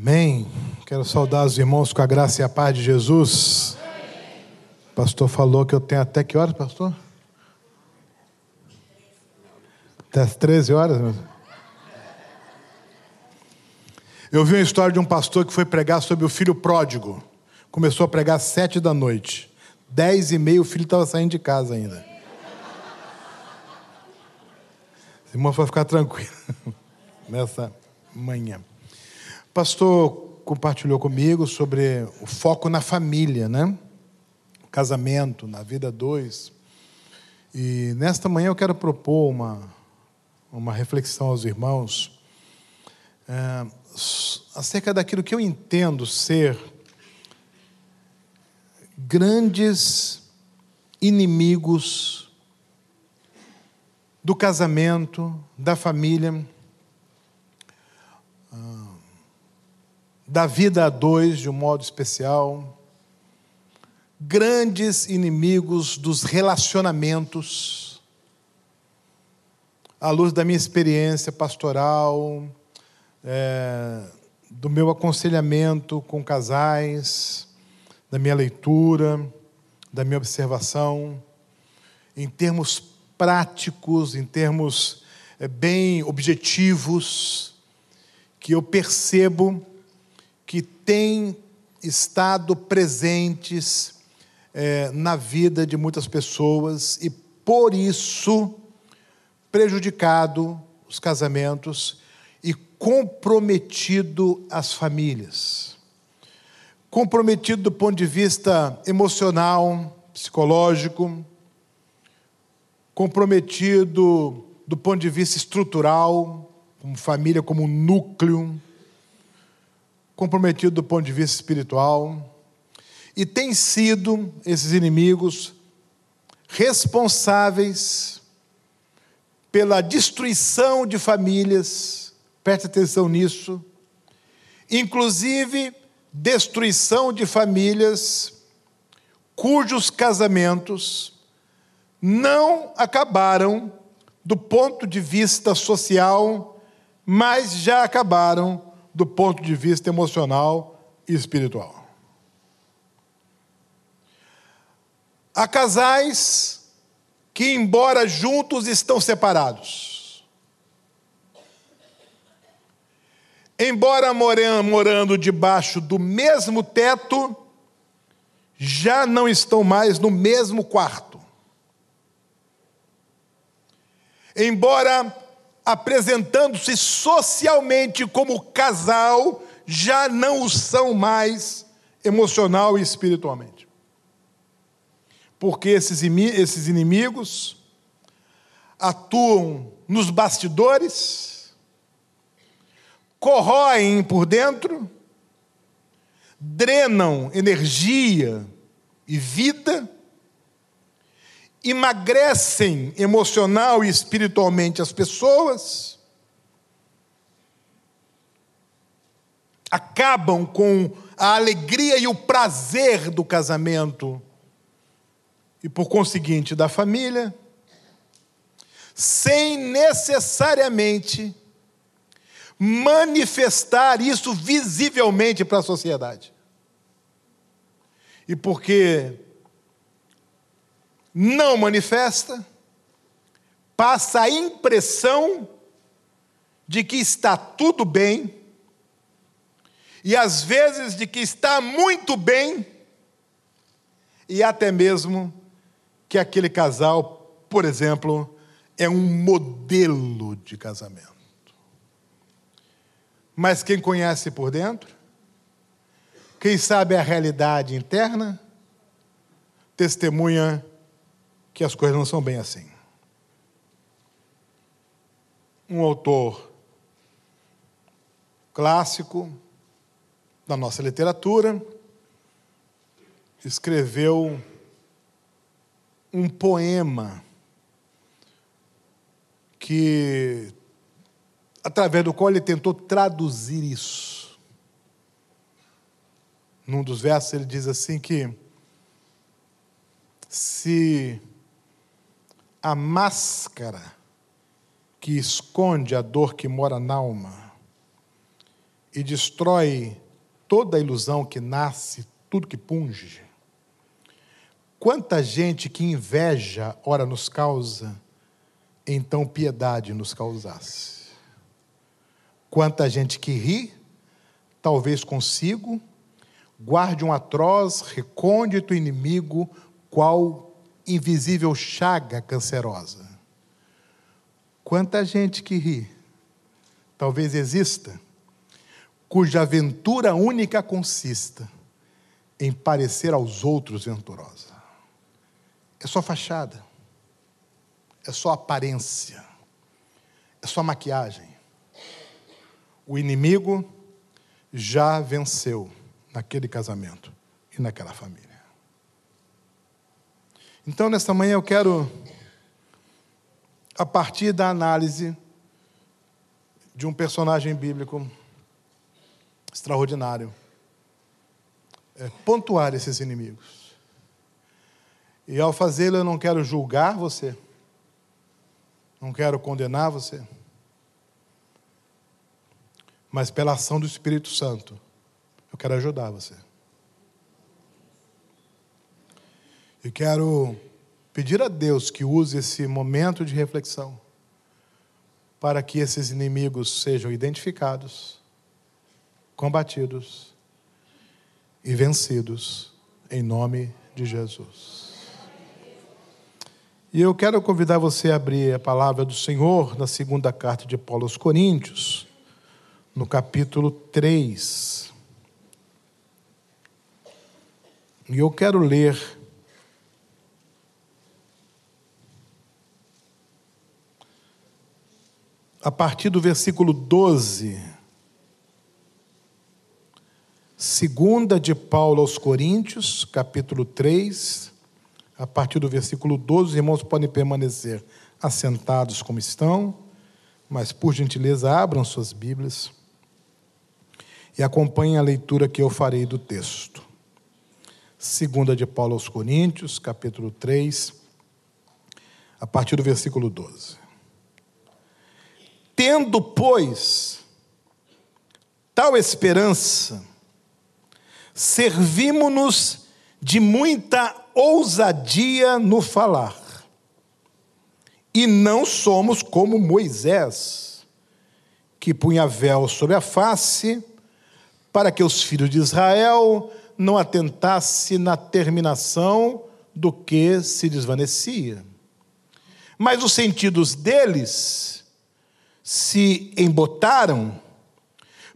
Amém. Quero saudar os irmãos com a graça e a paz de Jesus. O pastor falou que eu tenho até que horas, pastor? Até as 13 horas, meu. Eu vi uma história de um pastor que foi pregar sobre o filho pródigo. Começou a pregar às sete da noite. Dez e meia o filho estava saindo de casa ainda. Irmão, vai ficar tranquilo nessa manhã. Pastor compartilhou comigo sobre o foco na família, né? Casamento, na vida dois. E nesta manhã eu quero propor uma, uma reflexão aos irmãos é, acerca daquilo que eu entendo ser grandes inimigos do casamento, da família, da vida a dois de um modo especial, grandes inimigos dos relacionamentos, à luz da minha experiência pastoral, é, do meu aconselhamento com casais, da minha leitura, da minha observação, em termos práticos, em termos é, bem objetivos, que eu percebo têm estado presentes é, na vida de muitas pessoas e, por isso, prejudicado os casamentos e comprometido as famílias. Comprometido do ponto de vista emocional, psicológico, comprometido do ponto de vista estrutural, como família, como núcleo, comprometido do ponto de vista espiritual, e tem sido esses inimigos responsáveis pela destruição de famílias, preste atenção nisso, inclusive destruição de famílias cujos casamentos não acabaram do ponto de vista social, mas já acabaram do ponto de vista emocional e espiritual. Há casais que, embora juntos, estão separados. Embora morando debaixo do mesmo teto, já não estão mais no mesmo quarto. Embora apresentando-se socialmente como casal, já não o são mais emocional e espiritualmente. Porque esses inimigos atuam nos bastidores, corroem por dentro, drenam energia e vida, emagrecem emocional e espiritualmente as pessoas, acabam com a alegria e o prazer do casamento e, por conseguinte, da família, sem necessariamente manifestar isso visivelmente para a sociedade. E porque não manifesta, passa a impressão de que está tudo bem, e às vezes de que está muito bem, e até mesmo que aquele casal, por exemplo, é um modelo de casamento. Mas quem conhece por dentro, quem sabe a realidade interna, testemunha que as coisas não são bem assim. Um autor clássico da nossa literatura escreveu um poema que através do qual ele tentou traduzir isso. Num dos versos ele diz assim que se a máscara que esconde a dor que mora na alma e destrói toda a ilusão que nasce, tudo que punge. Quanta gente que inveja, ora nos causa, então piedade nos causasse. Quanta gente que ri, talvez consigo, guarde um atroz, recôndito inimigo, qual invisível chaga cancerosa. Quanta gente que ri, talvez exista, cuja aventura única consista em parecer aos outros venturosa. É só fachada, é só aparência, é só maquiagem. O inimigo já venceu naquele casamento e naquela família. Então, nesta manhã, eu quero, a partir da análise de um personagem bíblico extraordinário, é, pontuar esses inimigos. E ao fazê-lo, eu não quero julgar você, não quero condenar você, mas pela ação do Espírito Santo, eu quero ajudar você. E quero pedir a Deus que use esse momento de reflexão para que esses inimigos sejam identificados, combatidos e vencidos em nome de Jesus. E eu quero convidar você a abrir a palavra do Senhor na segunda carta de Paulo aos Coríntios, no capítulo 3. E eu quero ler a partir do versículo 12. Segunda de Paulo aos Coríntios, capítulo 3, a partir do versículo 12, os irmãos podem permanecer assentados como estão, mas por gentileza abram suas Bíblias e acompanhem a leitura que eu farei do texto. Segunda de Paulo aos Coríntios, capítulo 3, a partir do versículo 12. Tendo, pois, tal esperança, servimos-nos de muita ousadia no falar. E não somos como Moisés, que punha véu sobre a face, para que os filhos de Israel não atentassem na terminação do que se desvanecia. Mas os sentidos deles se embotaram,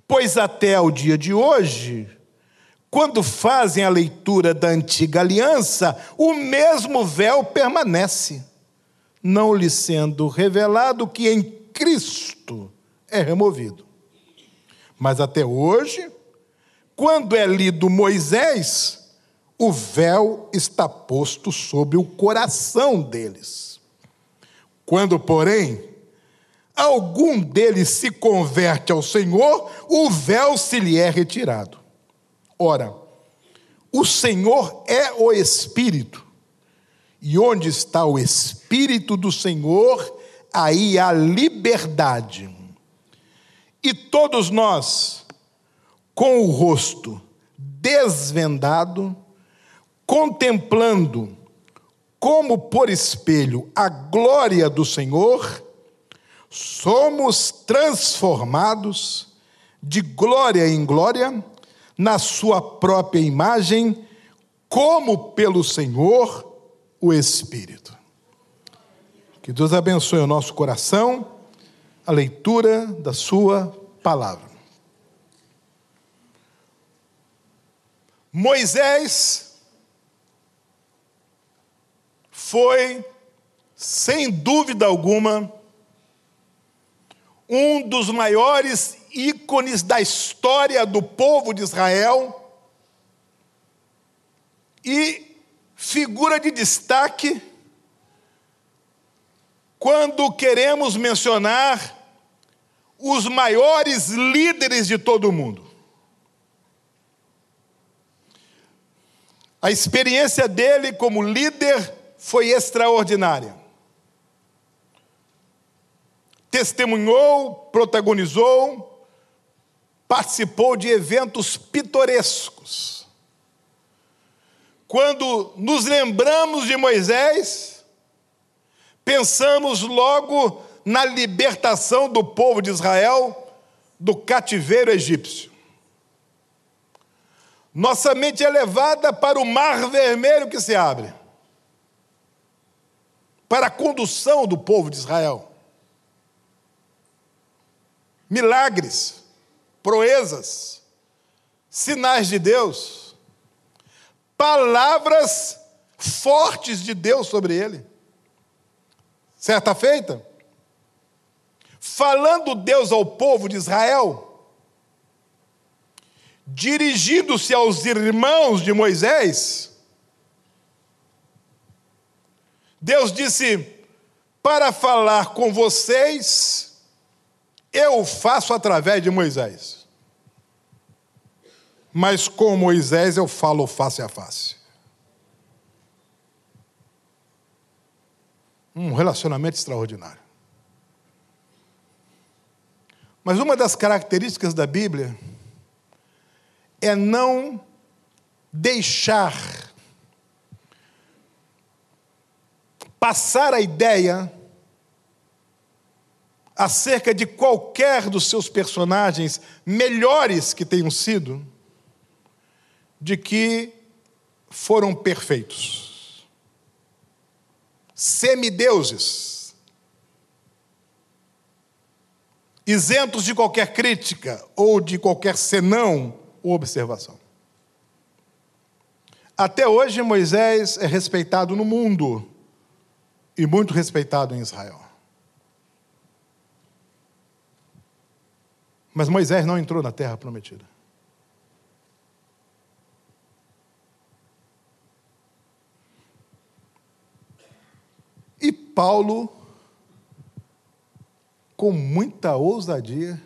pois até o dia de hoje, quando fazem a leitura da antiga aliança, o mesmo véu permanece, não lhe sendo revelado que em Cristo é removido. Mas até hoje, quando é lido Moisés, o véu está posto sobre o coração deles. Quando, porém, algum deles se converte ao Senhor, o véu se lhe é retirado. Ora, o Senhor é o Espírito, e onde está o Espírito do Senhor, aí há liberdade. E todos nós, com o rosto desvendado, contemplando como por espelho a glória do Senhor, somos transformados de glória em glória na Sua própria imagem, como pelo Senhor o Espírito. Que Deus abençoe o nosso coração, a leitura da Sua palavra. Moisés foi, sem dúvida alguma, um dos maiores ícones da história do povo de Israel e figura de destaque quando queremos mencionar os maiores líderes de todo o mundo. A experiência dele como líder foi extraordinária testemunhou, protagonizou, participou de eventos pitorescos. Quando nos lembramos de Moisés, pensamos logo na libertação do povo de Israel do cativeiro egípcio. Nossa mente é levada para o mar vermelho que se abre para a condução do povo de Israel. Milagres, proezas, sinais de Deus, palavras fortes de Deus sobre ele. Certa feita, falando Deus ao povo de Israel, dirigindo-se aos irmãos de Moisés, Deus disse: Para falar com vocês, eu faço através de Moisés. Mas com Moisés eu falo face a face. Um relacionamento extraordinário. Mas uma das características da Bíblia é não deixar passar a ideia acerca de qualquer dos seus personagens, melhores que tenham sido, de que foram perfeitos. Semideuses isentos de qualquer crítica ou de qualquer senão ou observação. Até hoje, Moisés é respeitado no mundo e muito respeitado em Israel. Mas Moisés não entrou na terra prometida. E Paulo com muita ousadia,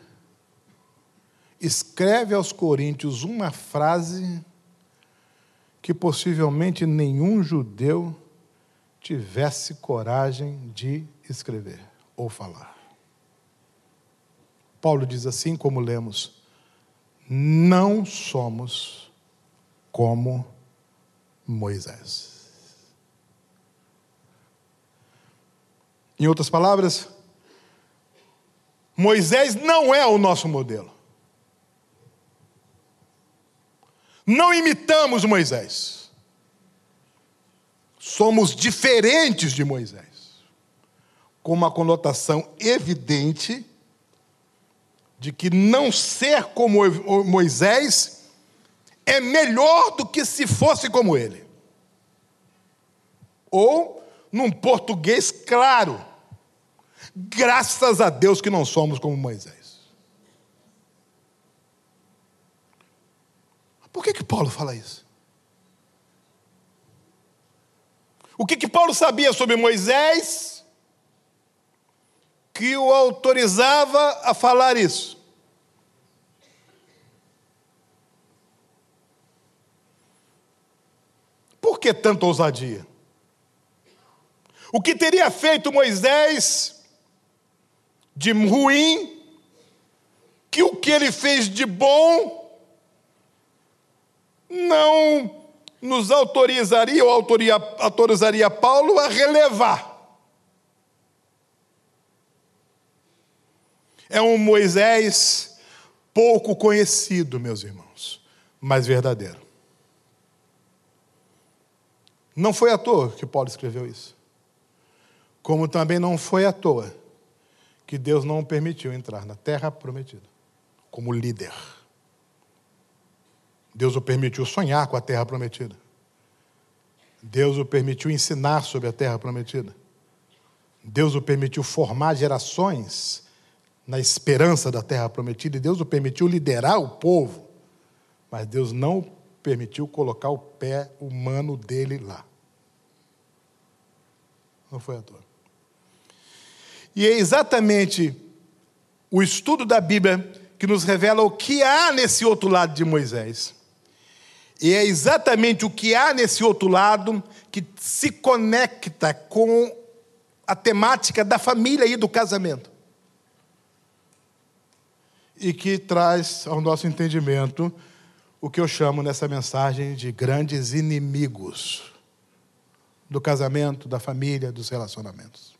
escreve aos Coríntios uma frase que possivelmente nenhum judeu tivesse coragem de escrever ou falar. Paulo diz assim, como lemos: não somos como Moisés. Em outras palavras, Moisés não é o nosso modelo. Não imitamos Moisés. Somos diferentes de Moisés. Com uma conotação evidente de que não ser como Moisés é melhor do que se fosse como ele. Ou, num português claro, Graças a Deus que não somos como Moisés. Por que, que Paulo fala isso? O que, que Paulo sabia sobre Moisés que o autorizava a falar isso? Por que tanta ousadia? O que teria feito Moisés de ruim, que o que ele fez de bom não nos autorizaria ou autorizaria Paulo a relevar. É um Moisés pouco conhecido, meus irmãos, mas verdadeiro. Não foi à toa que Paulo escreveu isso. Como também não foi à toa que Deus não permitiu entrar na terra prometida como líder. Deus o permitiu sonhar com a terra prometida. Deus o permitiu ensinar sobre a terra prometida. Deus o permitiu formar gerações na esperança da terra prometida e Deus o permitiu liderar o povo. Mas Deus não permitiu colocar o pé humano dele lá. Não foi à toa. E é exatamente o estudo da Bíblia que nos revela o que há nesse outro lado de Moisés. E é exatamente o que há nesse outro lado que se conecta com a temática da família e do casamento. E que traz ao nosso entendimento o que eu chamo nessa mensagem de grandes inimigos do casamento, da família, dos relacionamentos.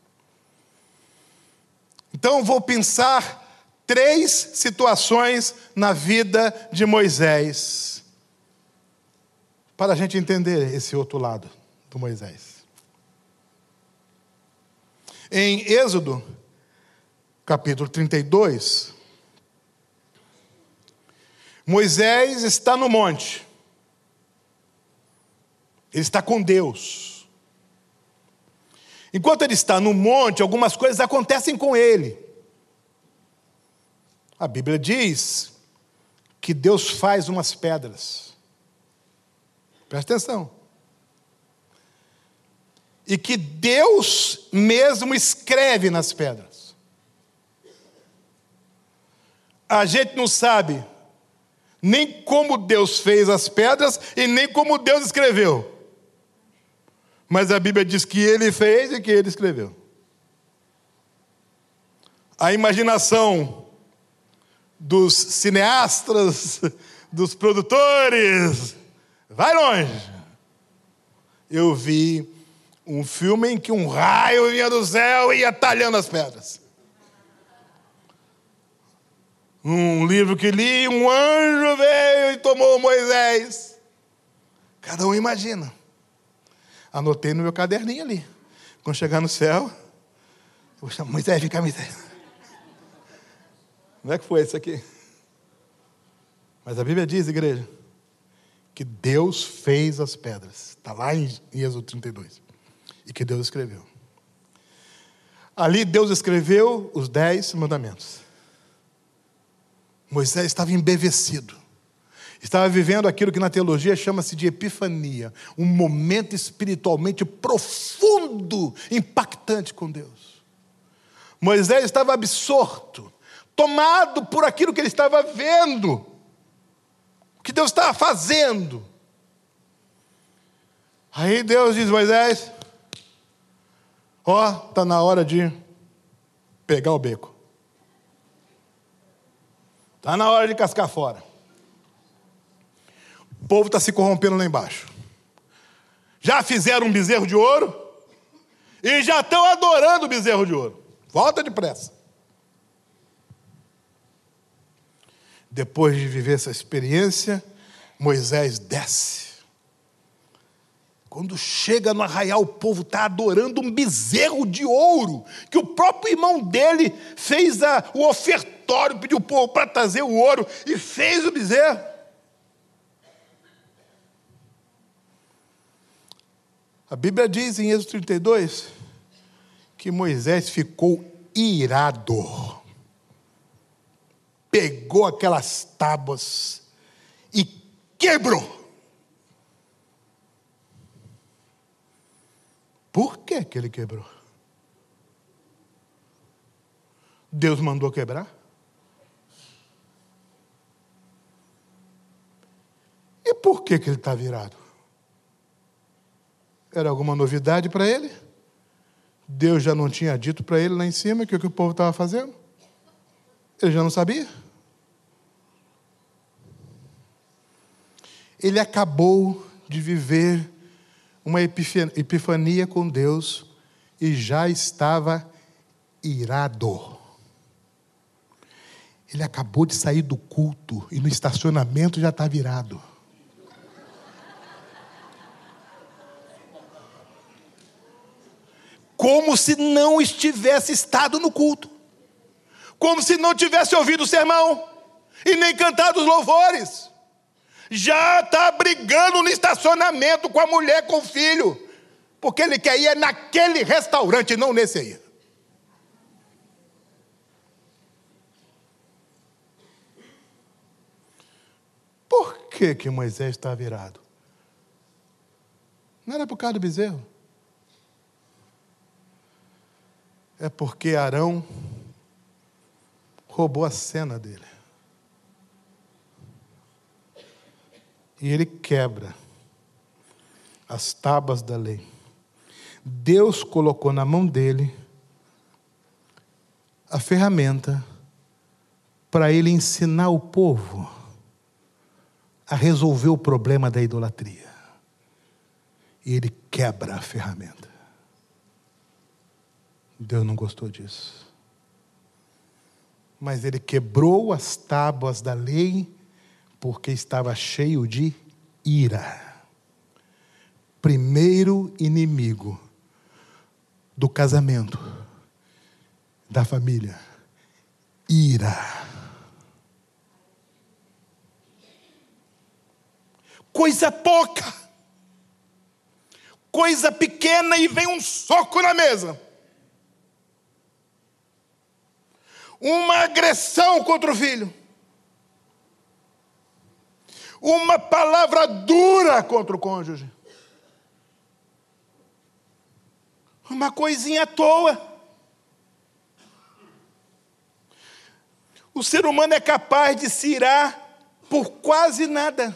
Então, vou pensar três situações na vida de Moisés, para a gente entender esse outro lado do Moisés. Em Êxodo, capítulo 32, Moisés está no monte, ele está com Deus. Enquanto ele está no monte, algumas coisas acontecem com ele. A Bíblia diz que Deus faz umas pedras. Presta atenção. E que Deus mesmo escreve nas pedras. A gente não sabe nem como Deus fez as pedras e nem como Deus escreveu. Mas a Bíblia diz que ele fez e que ele escreveu. A imaginação dos cineastas, dos produtores, vai longe. Eu vi um filme em que um raio vinha do céu e ia talhando as pedras. Um livro que li, um anjo veio e tomou Moisés. Cada um imagina. Anotei no meu caderninho ali. Quando chegar no céu, vou chamar Moisés, vem cá, Moisés. Como é que foi isso aqui? Mas a Bíblia diz, igreja, que Deus fez as pedras. Está lá em Êxodo 32. E que Deus escreveu. Ali Deus escreveu os dez mandamentos. Moisés estava embevecido. Estava vivendo aquilo que na teologia chama-se de epifania, um momento espiritualmente profundo, impactante com Deus. Moisés estava absorto, tomado por aquilo que ele estava vendo, o que Deus estava fazendo. Aí Deus diz: Moisés, ó, está na hora de pegar o beco. Está na hora de cascar fora. O povo está se corrompendo lá embaixo. Já fizeram um bezerro de ouro e já estão adorando o bezerro de ouro. Volta depressa. Depois de viver essa experiência, Moisés desce. Quando chega no arraial, o povo está adorando um bezerro de ouro, que o próprio irmão dele fez a, o ofertório, pediu o povo para trazer o ouro e fez o bezerro. A Bíblia diz em Êxodo 32 que Moisés ficou irado. Pegou aquelas tábuas e quebrou. Por que, que ele quebrou? Deus mandou quebrar? E por que, que ele está virado? Era alguma novidade para ele? Deus já não tinha dito para ele lá em cima que o que o povo estava fazendo? Ele já não sabia? Ele acabou de viver uma epifania com Deus e já estava irado. Ele acabou de sair do culto e no estacionamento já está virado. Como se não estivesse estado no culto, como se não tivesse ouvido o sermão e nem cantado os louvores. Já está brigando no estacionamento com a mulher, com o filho, porque ele quer ir naquele restaurante, não nesse aí. Por que, que Moisés está virado? Não era por causa do bezerro? É porque Arão roubou a cena dele. E ele quebra as tábuas da lei. Deus colocou na mão dele a ferramenta para ele ensinar o povo a resolver o problema da idolatria. E ele quebra a ferramenta. Deus não gostou disso. Mas ele quebrou as tábuas da lei porque estava cheio de ira. Primeiro inimigo do casamento, da família, ira. Coisa pouca, coisa pequena e vem um soco na mesa. Uma agressão contra o filho. Uma palavra dura contra o cônjuge. Uma coisinha à toa. O ser humano é capaz de se irar por quase nada.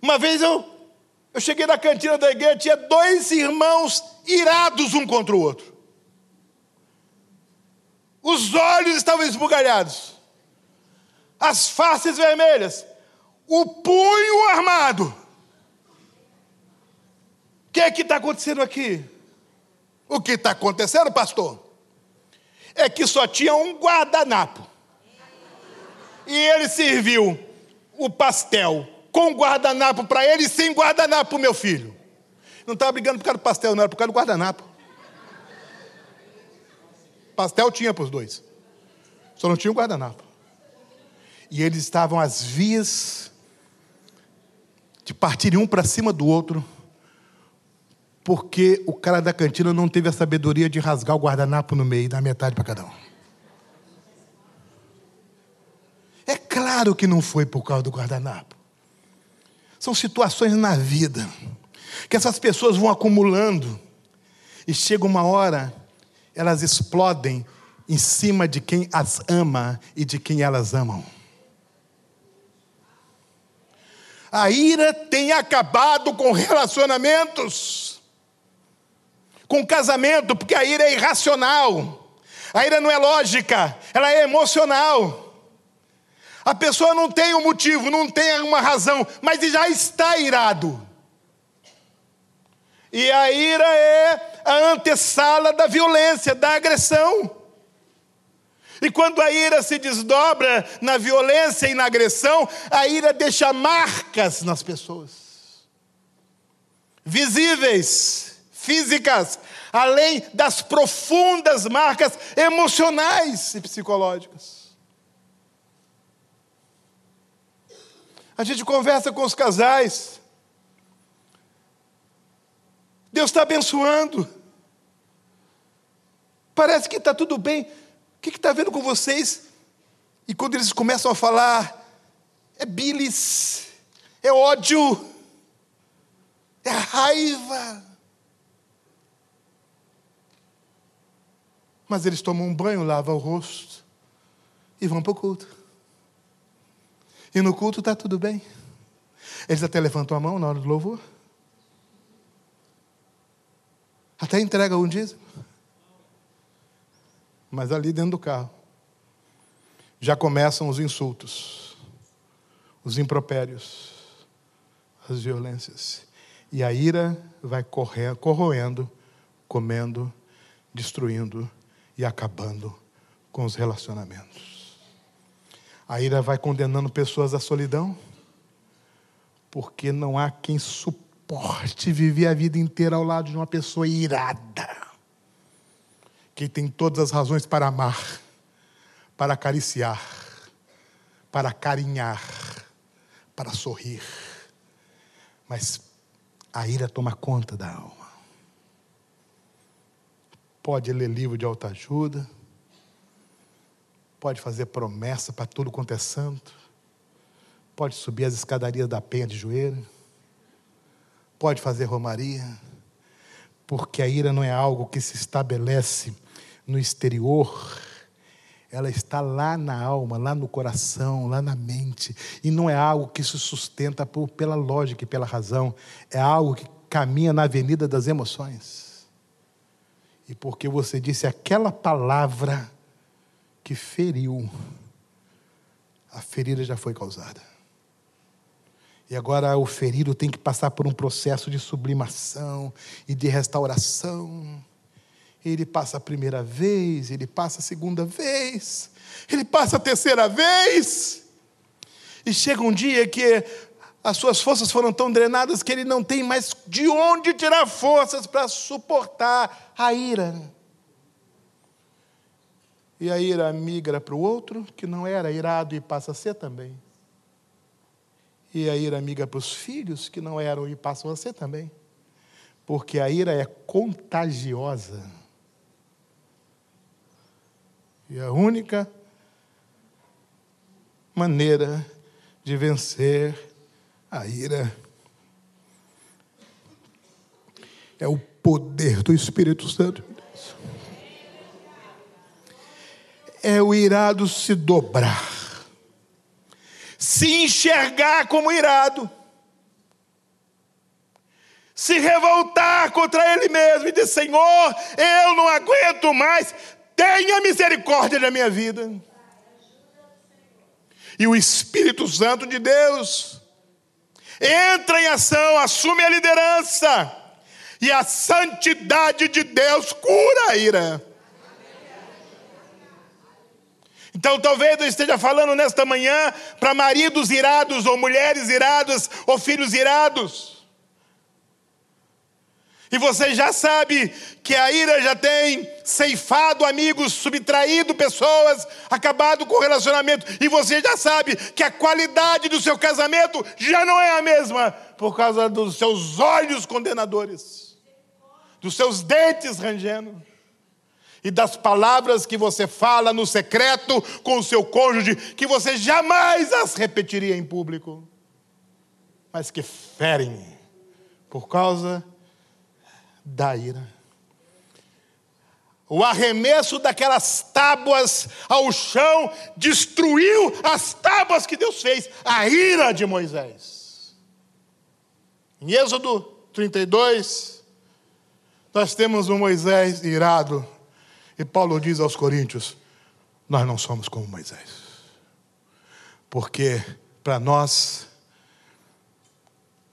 Uma vez eu, eu cheguei na cantina da igreja, tinha dois irmãos irados um contra o outro. Os olhos estavam esbugalhados, as faces vermelhas, o punho armado. O que é que está acontecendo aqui? O que está acontecendo, pastor? É que só tinha um guardanapo. E ele serviu o pastel com guardanapo para ele e sem guardanapo meu filho. Não estava brigando por causa do pastel, não, era por causa do guardanapo. Pastel tinha para os dois. Só não tinha o guardanapo. E eles estavam às vias de partirem um para cima do outro, porque o cara da cantina não teve a sabedoria de rasgar o guardanapo no meio, dar metade para cada um. É claro que não foi por causa do guardanapo. São situações na vida que essas pessoas vão acumulando e chega uma hora elas explodem em cima de quem as ama e de quem elas amam. A ira tem acabado com relacionamentos, com casamento, porque a ira é irracional, a ira não é lógica, ela é emocional. A pessoa não tem um motivo, não tem uma razão, mas já está irado. E a ira é a antessala da violência, da agressão. E quando a ira se desdobra na violência e na agressão, a ira deixa marcas nas pessoas visíveis, físicas, além das profundas marcas emocionais e psicológicas. A gente conversa com os casais. Deus está abençoando. Parece que está tudo bem. O que está vendo com vocês? E quando eles começam a falar, é bilis, é ódio, é raiva. Mas eles tomam um banho, lavam o rosto e vão para o culto. E no culto está tudo bem. Eles até levantam a mão na hora do louvor. Até entregam um dízimo. Mas ali dentro do carro já começam os insultos, os impropérios, as violências. E a ira vai correr, corroendo, comendo, destruindo e acabando com os relacionamentos. A ira vai condenando pessoas à solidão, porque não há quem suporte viver a vida inteira ao lado de uma pessoa irada, que tem todas as razões para amar, para acariciar, para carinhar, para sorrir, mas a ira toma conta da alma. Pode ler livro de autoajuda, pode fazer promessa para tudo quanto é santo, pode subir as escadarias da penha de joelho, pode fazer romaria, porque a ira não é algo que se estabelece no exterior, ela está lá na alma, lá no coração, lá na mente, e não é algo que se sustenta por, pela lógica e pela razão, é algo que caminha na avenida das emoções. E porque você disse aquela palavra, que feriu, a ferida já foi causada. E agora o ferido tem que passar por um processo de sublimação e de restauração. Ele passa a primeira vez, ele passa a segunda vez, ele passa a terceira vez. E chega um dia que as suas forças foram tão drenadas que ele não tem mais de onde tirar forças para suportar a ira. E a ira migra para o outro, que não era irado e passa a ser também. E a ira migra para os filhos, que não eram e passam a ser também. Porque a ira é contagiosa. E a única maneira de vencer a ira é o poder do Espírito Santo é o irado se dobrar, se enxergar como irado, se revoltar contra ele mesmo e dizer: Senhor, eu não aguento mais, tenha misericórdia da minha vida. E o Espírito Santo de Deus entra em ação, assume a liderança, e a santidade de Deus cura a ira. Então talvez eu esteja falando nesta manhã para maridos irados, ou mulheres iradas, ou filhos irados. E você já sabe que a ira já tem ceifado amigos, subtraído pessoas, acabado com o relacionamento. E você já sabe que a qualidade do seu casamento já não é a mesma por causa dos seus olhos condenadores, dos seus dentes rangendo e das palavras que você fala no secreto com o seu cônjuge, que você jamais as repetiria em público, mas que ferem por causa da ira. O arremesso daquelas tábuas ao chão destruiu as tábuas que Deus fez, a ira de Moisés. Em Êxodo 32, nós temos um Moisés irado e Paulo diz aos Coríntios: Nós não somos como Moisés. Porque para nós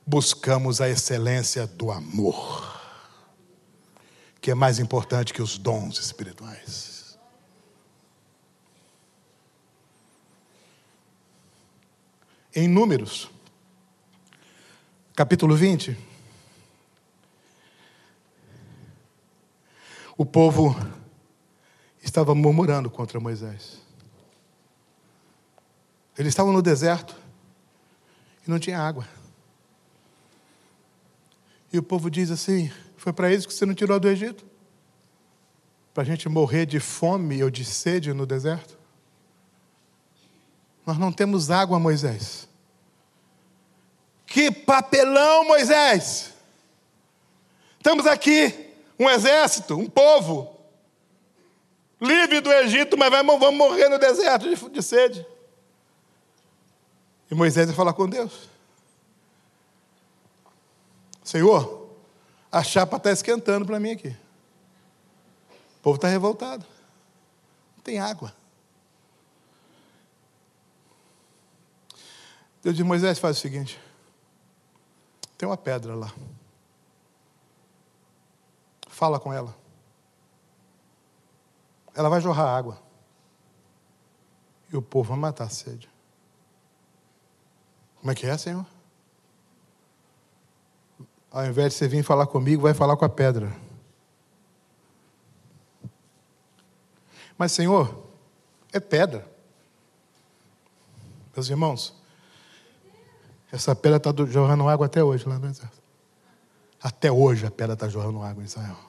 buscamos a excelência do amor, que é mais importante que os dons espirituais. Em Números, capítulo 20, o povo estava murmurando contra Moisés. Eles estavam no deserto e não tinha água. E o povo diz assim: Foi para isso que você não tirou do Egito? Para a gente morrer de fome ou de sede no deserto? Nós não temos água, Moisés. Que papelão, Moisés! Estamos aqui, um exército, um povo, livre do Egito, mas vamos morrer no deserto de, de sede. E Moisés vai falar com Deus: Senhor, a chapa está esquentando para mim aqui. O povo está revoltado. Não tem água. Deus diz: Moisés, faz o seguinte: tem uma pedra lá. Fala com ela ela vai jorrar água. E o povo vai matar a sede. Como é que é, Senhor? Ao invés de você vir falar comigo, vai falar com a pedra. Mas, Senhor, é pedra. Meus irmãos, essa pedra está jorrando água até hoje lá no exército. Até hoje a pedra está jorrando água em Israel.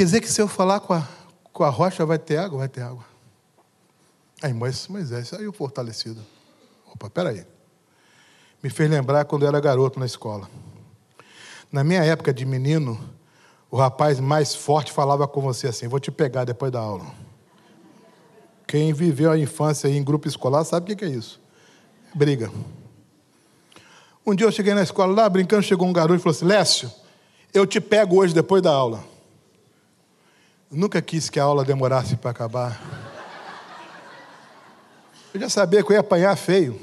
Quer dizer que se eu falar com a, com a rocha vai ter água? Vai ter água. Aí Moisés saiu fortalecido. Opa, peraí. Me fez lembrar quando eu era garoto na escola. Na minha época de menino, o rapaz mais forte falava com você assim: vou te pegar depois da aula. Quem viveu a infância em grupo escolar sabe o que é isso. Briga. Um dia eu cheguei na escola lá, brincando, chegou um garoto e falou assim: Lécio, Eu te pego hoje depois da aula. Nunca quis que a aula demorasse para acabar. Eu já sabia que eu ia apanhar feio.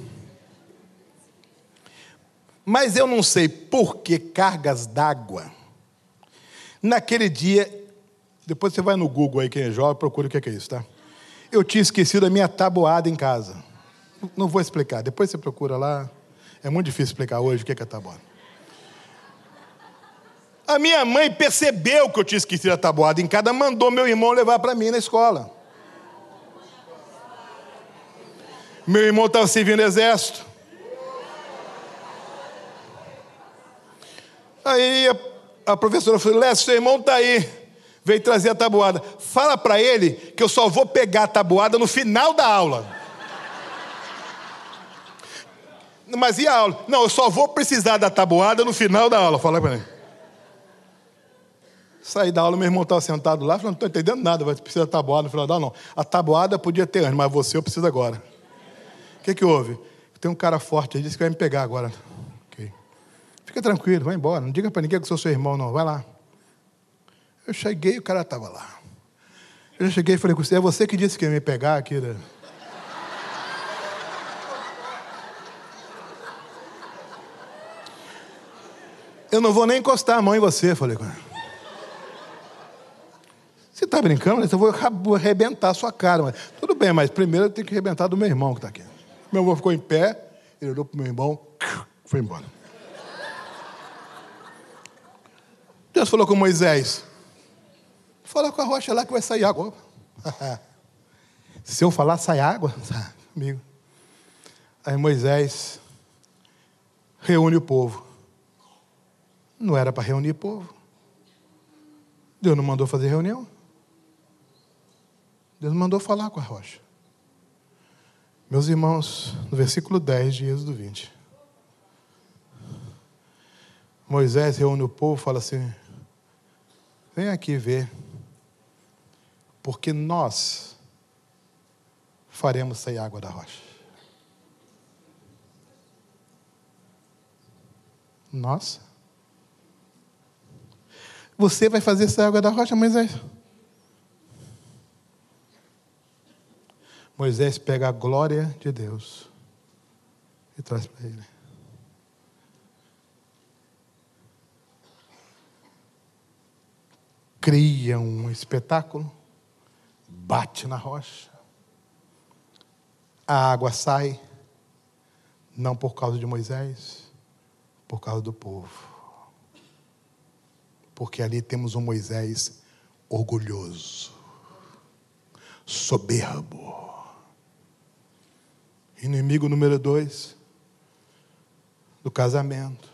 Mas eu não sei por que cargas d'água. Naquele dia, depois você vai no Google aí, quem é jovem, procura o que é isso, tá? Eu tinha esquecido a minha tabuada em casa. Não vou explicar, depois você procura lá. É muito difícil explicar hoje o que é, que é tabuada. A minha mãe percebeu que eu tinha esquecido a tabuada em casa, mandou meu irmão levar para mim na escola. Meu irmão estava servindo exército. Aí a, a professora falou: Lécio, seu irmão está aí. Veio trazer a tabuada. Fala para ele que eu só vou pegar a tabuada no final da aula. Mas e a aula? Não, eu só vou precisar da tabuada no final da aula. Fala para ele. Saí da aula, meu irmão estava sentado lá, falando, não estou entendendo nada, vai precisar da tabuada final da aula. Não, a tabuada podia ter antes, mas você eu preciso agora. O que, que houve? Tem um cara forte aí, disse que vai me pegar agora. Fica tranquilo, vai embora. Não diga para ninguém que sou seu irmão, não. Vai lá. Eu cheguei o cara estava lá. Eu cheguei e falei com você, é você que disse que ia me pegar aqui. Né? Eu não vou nem encostar a mão em você, falei com ele. Está brincando? Eu vou arrebentar a sua cara. Mas, tudo bem, mas primeiro eu tenho que arrebentar do meu irmão que está aqui. Meu irmão ficou em pé, ele olhou para o meu irmão, foi embora. Deus falou com Moisés: Fala com a rocha lá que vai sair água. Se eu falar, sai água? Amigo. Aí Moisés reúne o povo. Não era para reunir povo. Deus não mandou fazer reunião. Deus mandou falar com a rocha. Meus irmãos, no versículo 10 de Êxodo 20. Moisés reúne o povo e fala assim: Vem aqui ver. Porque nós faremos sair água da rocha. Nós? Você vai fazer sair água da rocha, Moisés? Moisés pega a glória de Deus e traz para ele. cria um espetáculo, bate na rocha, a água sai, não por causa de Moisés, por causa do povo. Porque ali temos um Moisés orgulhoso, soberbo. Inimigo número dois do casamento,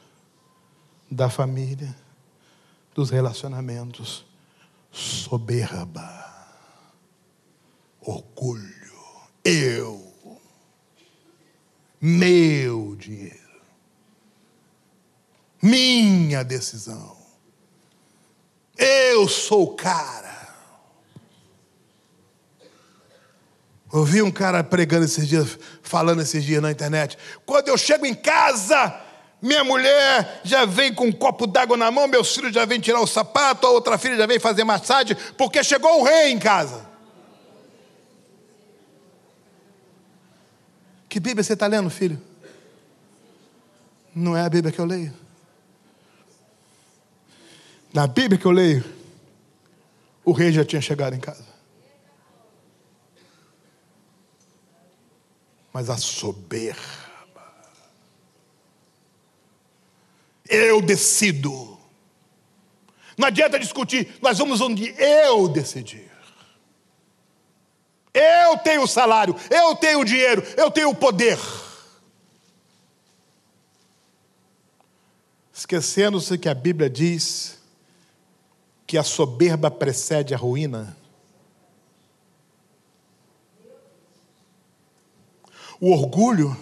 da família, dos relacionamentos soberba, orgulho, eu, meu dinheiro, minha decisão, eu sou o cara. Ouvi um cara pregando esses dias, falando esses dias na internet. Quando eu chego em casa, minha mulher já vem com um copo d'água na mão, meus filhos já vêm tirar o sapato, a outra filha já vem fazer massagem, porque chegou o rei em casa. Que Bíblia você está lendo, filho? Não é a Bíblia que eu leio. Na Bíblia que eu leio, o rei já tinha chegado em casa. Mas a soberba eu decido. Não adianta discutir, nós vamos onde eu decidir. Eu tenho o salário, eu tenho o dinheiro, eu tenho o poder. Esquecendo-se que a Bíblia diz que a soberba precede a ruína. O orgulho,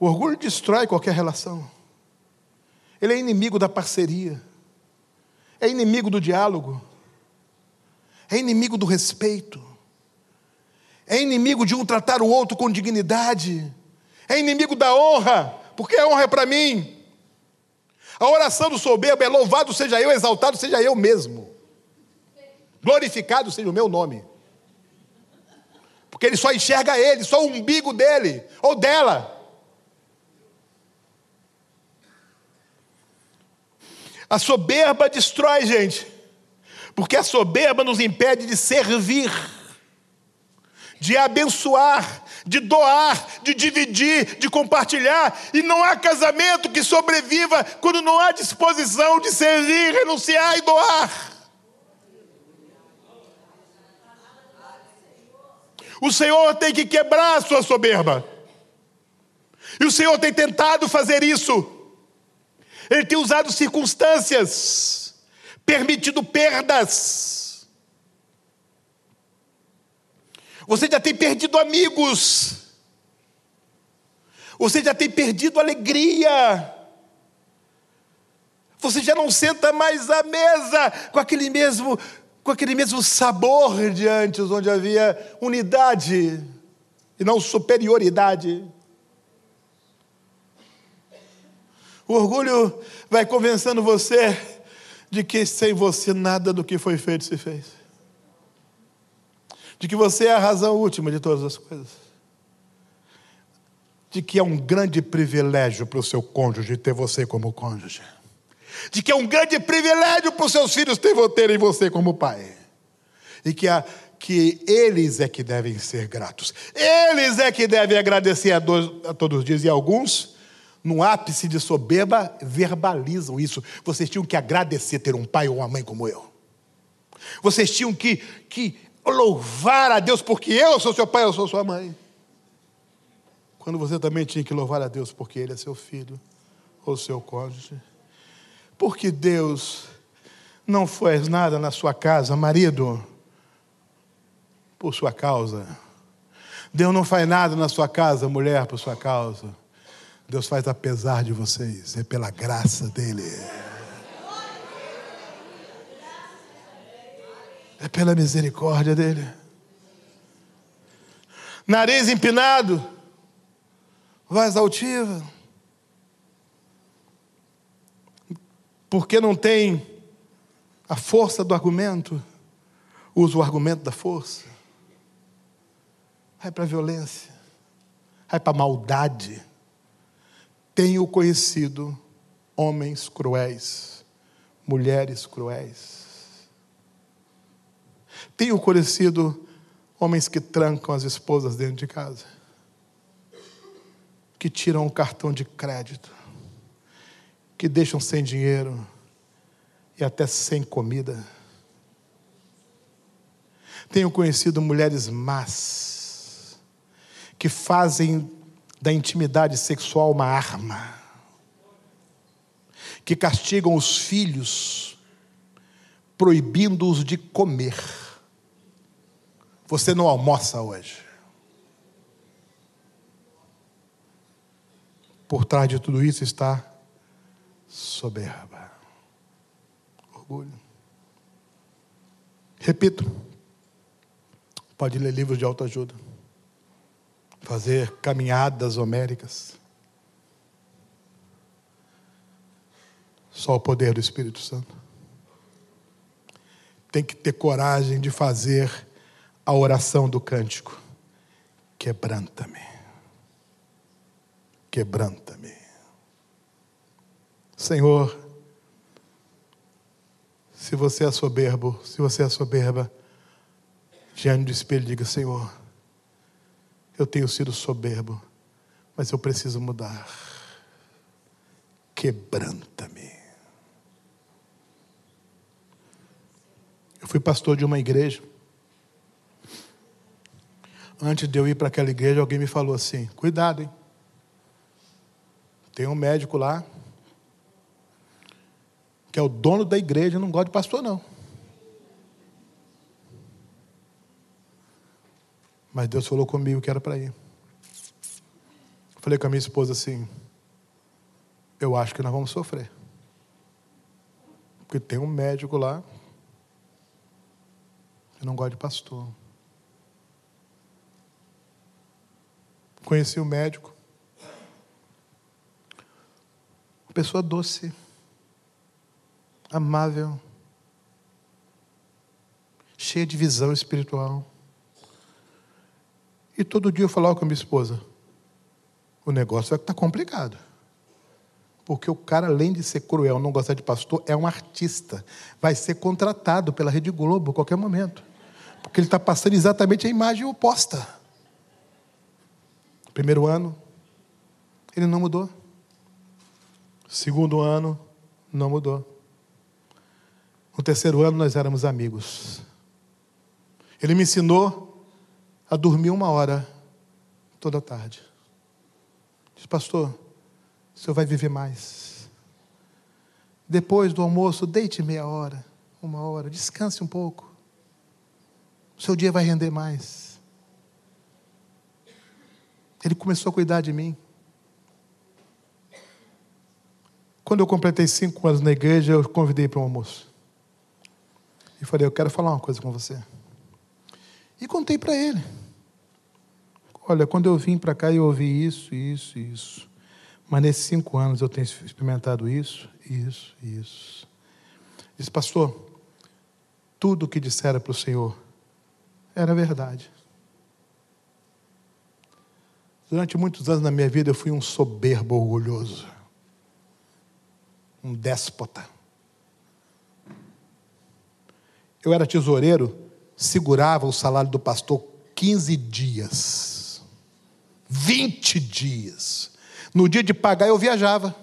o orgulho destrói qualquer relação. Ele é inimigo da parceria, é inimigo do diálogo, é inimigo do respeito, é inimigo de um tratar o outro com dignidade, é inimigo da honra, porque a honra é para mim. A oração do soberbo é: louvado seja eu, exaltado seja eu mesmo. Glorificado seja o meu nome. Porque ele só enxerga ele, só o umbigo dele ou dela. A soberba destrói, gente. Porque a soberba nos impede de servir, de abençoar, de doar, de dividir, de compartilhar. E não há casamento que sobreviva quando não há disposição de servir, renunciar e doar. O Senhor tem que quebrar a sua soberba. E o Senhor tem tentado fazer isso. Ele tem usado circunstâncias, permitido perdas. Você já tem perdido amigos. Você já tem perdido alegria. Você já não senta mais à mesa com aquele mesmo com aquele mesmo sabor de antes, onde havia unidade e não superioridade. O orgulho vai convencendo você de que sem você nada do que foi feito se fez. De que você é a razão última de todas as coisas. De que é um grande privilégio para o seu cônjuge ter você como cônjuge de que é um grande privilégio para os seus filhos terem você como pai. E que, a, que eles é que devem ser gratos. Eles é que devem agradecer a, a todos os dias. E alguns, no ápice de soberba, verbalizam isso. Vocês tinham que agradecer ter um pai ou uma mãe como eu. Vocês tinham que, que louvar a Deus porque eu sou seu pai, eu sou sua mãe. Quando você também tinha que louvar a Deus porque Ele é seu filho ou seu cônjuge. Porque Deus não faz nada na sua casa, marido, por sua causa. Deus não faz nada na sua casa, mulher, por sua causa. Deus faz apesar de vocês, é pela graça dEle. É pela misericórdia dEle. Nariz empinado, voz altiva porque não tem a força do argumento, usa o argumento da força. Vai para a violência, vai para a maldade. Tenho conhecido homens cruéis, mulheres cruéis. Tenho conhecido homens que trancam as esposas dentro de casa, que tiram o cartão de crédito, que deixam sem dinheiro e até sem comida. Tenho conhecido mulheres más que fazem da intimidade sexual uma arma, que castigam os filhos, proibindo-os de comer. Você não almoça hoje. Por trás de tudo isso está soberba, orgulho. Repito, pode ler livros de autoajuda, fazer caminhadas homéricas. Só o poder do Espírito Santo. Tem que ter coragem de fazer a oração do cântico. Quebranta-me. Quebranta-me. Senhor, se você é soberbo, se você é soberba, diante do espelho, diga: Senhor, eu tenho sido soberbo, mas eu preciso mudar. Quebranta-me. Eu fui pastor de uma igreja. Antes de eu ir para aquela igreja, alguém me falou assim: cuidado, hein? Tem um médico lá que é o dono da igreja, não gosta de pastor, não. Mas Deus falou comigo que era para ir. Falei com a minha esposa assim: eu acho que nós vamos sofrer. Porque tem um médico lá que não gosta de pastor. Conheci o médico. Uma pessoa doce amável, cheia de visão espiritual. E todo dia eu falava com a minha esposa: o negócio vai estar complicado. Porque o cara, além de ser cruel, não gostar de pastor, é um artista. Vai ser contratado pela Rede Globo a qualquer momento. Porque ele está passando exatamente a imagem oposta. Primeiro ano, ele não mudou. Segundo ano, não mudou. No terceiro ano, nós éramos amigos. Ele me ensinou a dormir uma hora toda tarde. Disse, pastor, o senhor vai viver mais. Depois do almoço, deite meia hora, uma hora, descanse um pouco. O seu dia vai render mais. Ele começou a cuidar de mim. Quando eu completei cinco anos na igreja, eu convidei para um almoço. E falei, eu quero falar uma coisa com você. E contei para ele. Olha, quando eu vim para cá, eu ouvi isso, isso, isso. Mas nesses cinco anos eu tenho experimentado isso, isso, isso. Disse, pastor, tudo o que dissera para o Senhor era verdade. Durante muitos anos na minha vida eu fui um soberbo orgulhoso, um déspota. Eu era tesoureiro, segurava o salário do pastor 15 dias, 20 dias. No dia de pagar eu viajava.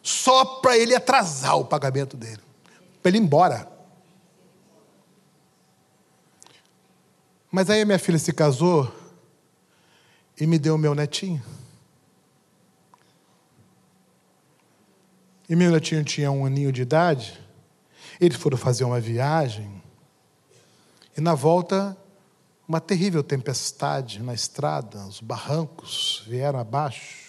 Só para ele atrasar o pagamento dele, para ele ir embora. Mas aí minha filha se casou e me deu o meu netinho. E meu netinho tinha um aninho de idade. Eles foram fazer uma viagem. E na volta, uma terrível tempestade na estrada, os barrancos vieram abaixo.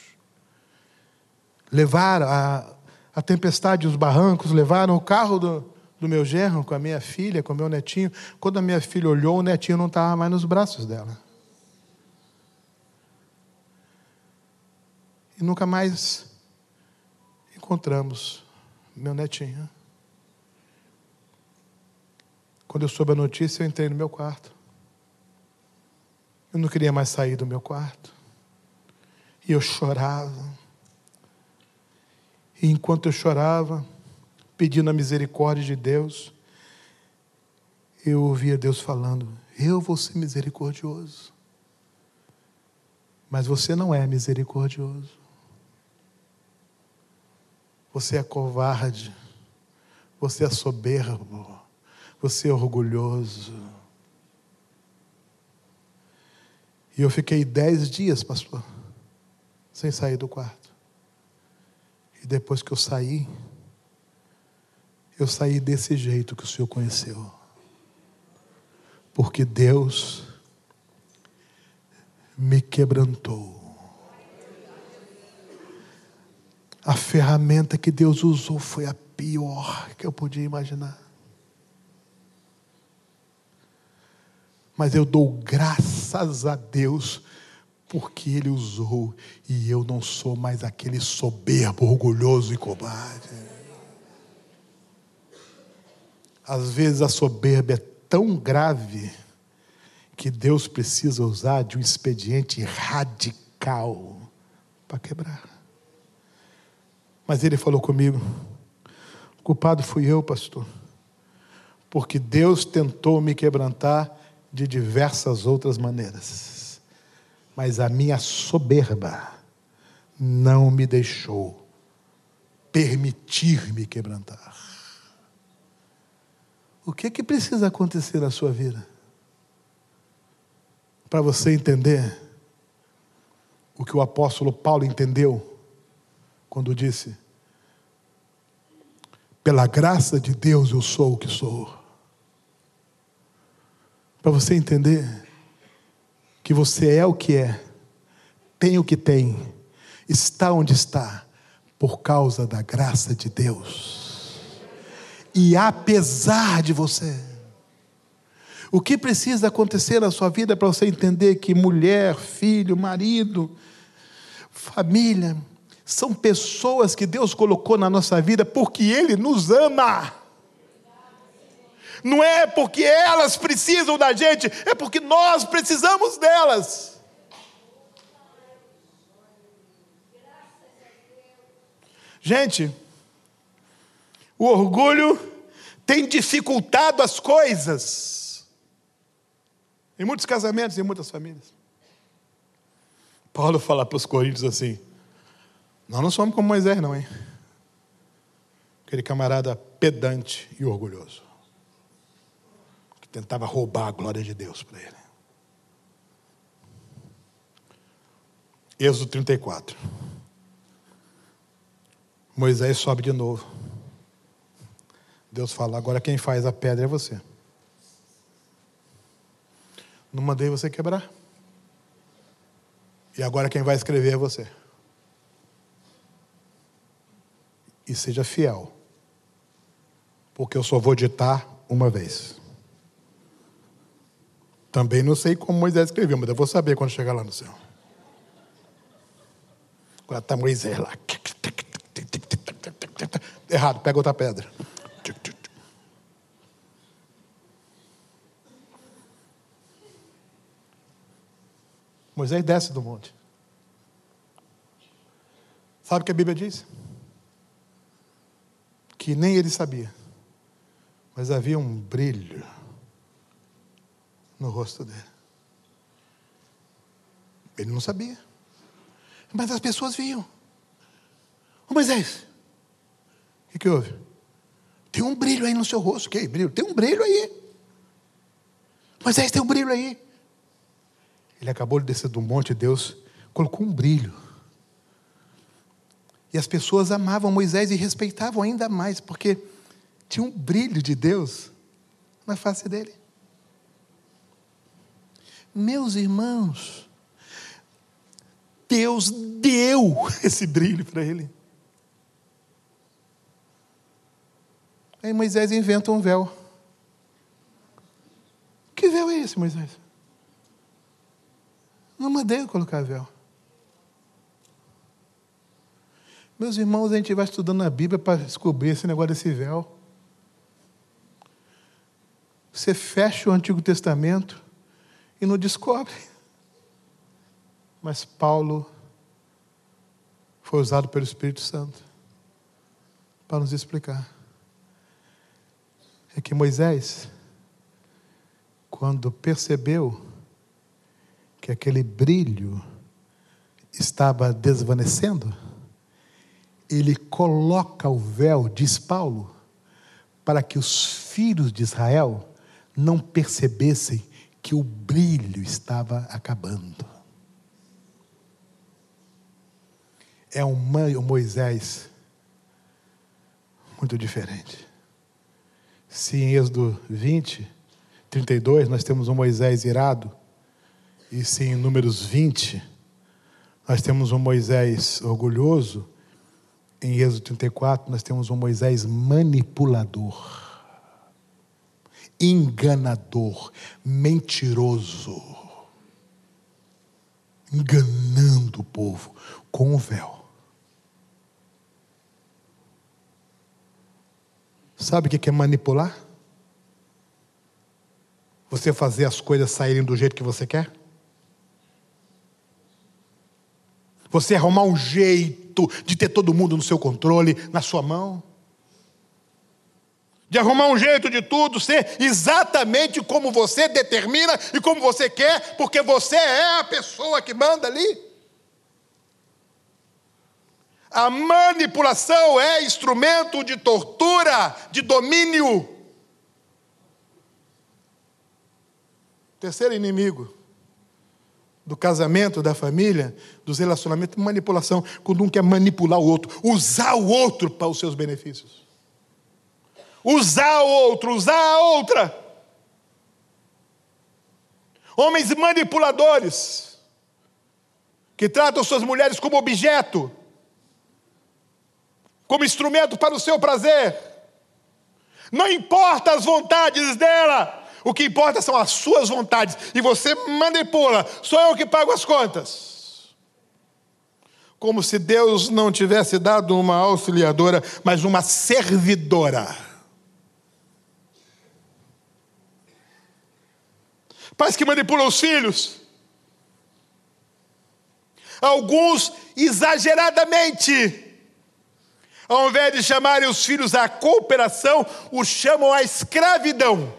Levaram a, a tempestade os barrancos levaram o carro do, do meu genro com a minha filha, com o meu netinho. Quando a minha filha olhou, o netinho não estava mais nos braços dela. E nunca mais encontramos meu netinho. Quando eu soube a notícia, eu entrei no meu quarto. Eu não queria mais sair do meu quarto. E eu chorava. E enquanto eu chorava, pedindo a misericórdia de Deus, eu ouvia Deus falando: Eu vou ser misericordioso. Mas você não é misericordioso. Você é covarde. Você é soberbo. Você é orgulhoso. E eu fiquei dez dias, pastor, sem sair do quarto. E depois que eu saí, eu saí desse jeito que o Senhor conheceu. Porque Deus me quebrantou. A ferramenta que Deus usou foi a pior que eu podia imaginar. Mas eu dou graças a Deus porque Ele usou e eu não sou mais aquele soberbo, orgulhoso e covarde. Às vezes a soberba é tão grave que Deus precisa usar de um expediente radical para quebrar. Mas ele falou comigo: o culpado fui eu, pastor, porque Deus tentou me quebrantar de diversas outras maneiras, mas a minha soberba não me deixou permitir-me quebrantar. O que, que precisa acontecer na sua vida para você entender o que o apóstolo Paulo entendeu quando disse: Pela graça de Deus eu sou o que sou. Para você entender que você é o que é, tem o que tem, está onde está, por causa da graça de Deus e apesar de você. O que precisa acontecer na sua vida para você entender que mulher, filho, marido, família são pessoas que Deus colocou na nossa vida porque Ele nos ama. Não é porque elas precisam da gente, é porque nós precisamos delas. Gente, o orgulho tem dificultado as coisas. Em muitos casamentos, em muitas famílias. Paulo fala para os coríntios assim: Nós não somos como Moisés, não, hein? Aquele camarada pedante e orgulhoso. Que tentava roubar a glória de Deus para ele. Êxodo 34. Moisés sobe de novo. Deus fala: agora quem faz a pedra é você. Não mandei você quebrar. E agora quem vai escrever é você. E seja fiel. Porque eu só vou ditar uma vez. Também não sei como Moisés escreveu, mas eu vou saber quando chegar lá no céu. Agora está Moisés lá. Errado, pega outra pedra. Moisés desce do monte. Sabe o que a Bíblia diz? Que nem ele sabia, mas havia um brilho no rosto dele. Ele não sabia, mas as pessoas viam. Ô Moisés, o que, que houve? Tem um brilho aí no seu rosto. Que brilho? Tem um brilho aí. Moisés, tem um brilho aí. Ele acabou de descer do monte, Deus colocou um brilho. E as pessoas amavam Moisés e respeitavam ainda mais, porque tinha um brilho de Deus na face dele. Meus irmãos, Deus deu esse brilho para ele. Aí Moisés inventa um véu. Que véu é esse, Moisés? Não mandei eu colocar véu. Meus irmãos, a gente vai estudando a Bíblia para descobrir esse negócio desse véu. Você fecha o Antigo Testamento e não descobre. Mas Paulo foi usado pelo Espírito Santo para nos explicar. É que Moisés, quando percebeu que aquele brilho estava desvanecendo, ele coloca o véu, diz Paulo, para que os filhos de Israel não percebessem que o brilho estava acabando. É um Moisés muito diferente. Se em Êxodo 20, 32, nós temos um Moisés irado, e se em Números 20, nós temos um Moisés orgulhoso, em Êxodo 34, nós temos um Moisés manipulador, enganador, mentiroso, enganando o povo com o véu. Sabe o que é manipular? Você fazer as coisas saírem do jeito que você quer? Você arrumar um jeito de ter todo mundo no seu controle, na sua mão. De arrumar um jeito de tudo ser exatamente como você determina e como você quer, porque você é a pessoa que manda ali. A manipulação é instrumento de tortura, de domínio. Terceiro inimigo do casamento, da família, dos relacionamentos, manipulação, quando um quer manipular o outro, usar o outro para os seus benefícios. Usar o outro, usar a outra. Homens manipuladores, que tratam suas mulheres como objeto, como instrumento para o seu prazer. Não importa as vontades dela, o que importa são as suas vontades. E você manipula. Sou eu que pago as contas. como se Deus não tivesse dado uma auxiliadora, mas uma servidora. Pais que manipulam os filhos. Alguns exageradamente. Ao invés de chamarem os filhos à cooperação, os chamam à escravidão.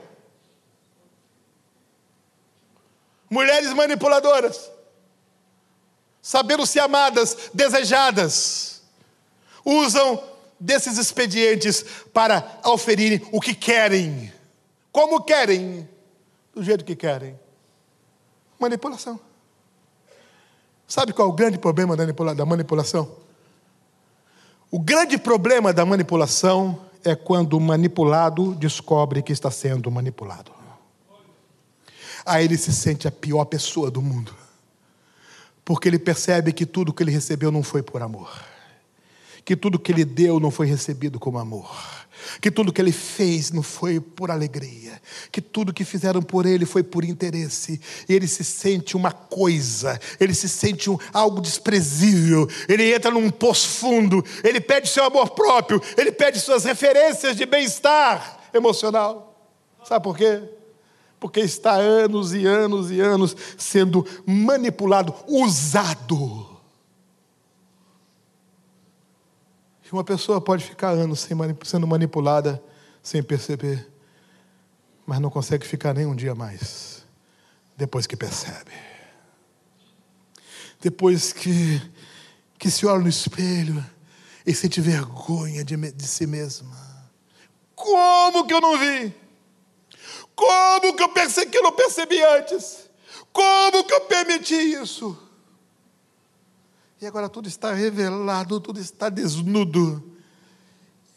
Mulheres manipuladoras sabendo-se amadas, desejadas, usam desses expedientes para oferirem o que querem, como querem, do jeito que querem. Manipulação. Sabe qual é o grande problema da manipulação? O grande problema da manipulação é quando o manipulado descobre que está sendo manipulado. Aí ele se sente a pior pessoa do mundo. Porque ele percebe que tudo que ele recebeu não foi por amor, que tudo que ele deu não foi recebido como amor, que tudo que ele fez não foi por alegria, que tudo que fizeram por ele foi por interesse, ele se sente uma coisa, ele se sente um, algo desprezível, ele entra num poço fundo, ele pede seu amor próprio, ele pede suas referências de bem-estar emocional. Sabe por quê? Porque está anos e anos e anos sendo manipulado, usado. E uma pessoa pode ficar anos sendo manipulada sem perceber, mas não consegue ficar nem um dia mais, depois que percebe. Depois que, que se olha no espelho e sente vergonha de, de si mesma. Como que eu não vi? Como que eu pensei que eu não percebi antes? Como que eu permiti isso? E agora tudo está revelado, tudo está desnudo.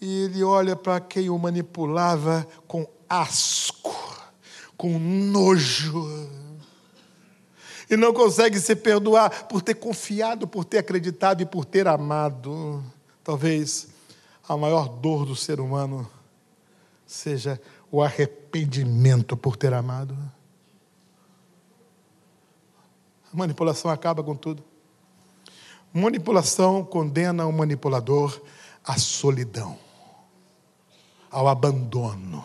E ele olha para quem o manipulava com asco, com nojo. E não consegue se perdoar por ter confiado, por ter acreditado e por ter amado. Talvez a maior dor do ser humano seja o arrependimento por ter amado. A manipulação acaba com tudo. Manipulação condena o manipulador à solidão, ao abandono,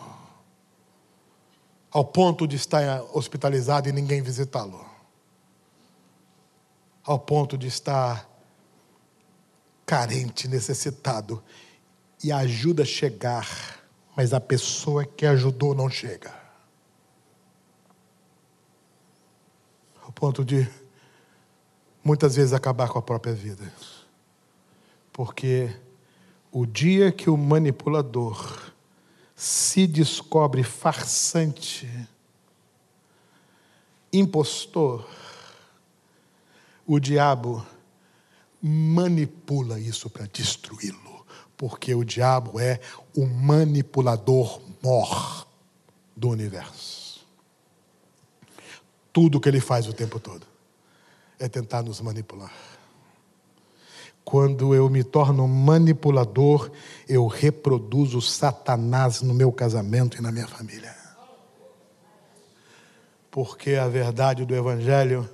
ao ponto de estar hospitalizado e ninguém visitá-lo, ao ponto de estar carente, necessitado e a ajuda chegar mas a pessoa que ajudou não chega. Ao ponto de muitas vezes acabar com a própria vida. Porque o dia que o manipulador se descobre farsante, impostor, o diabo manipula isso para destruí-lo porque o diabo é o manipulador mor do universo. Tudo que ele faz o tempo todo é tentar nos manipular. Quando eu me torno manipulador, eu reproduzo Satanás no meu casamento e na minha família. Porque a verdade do Evangelho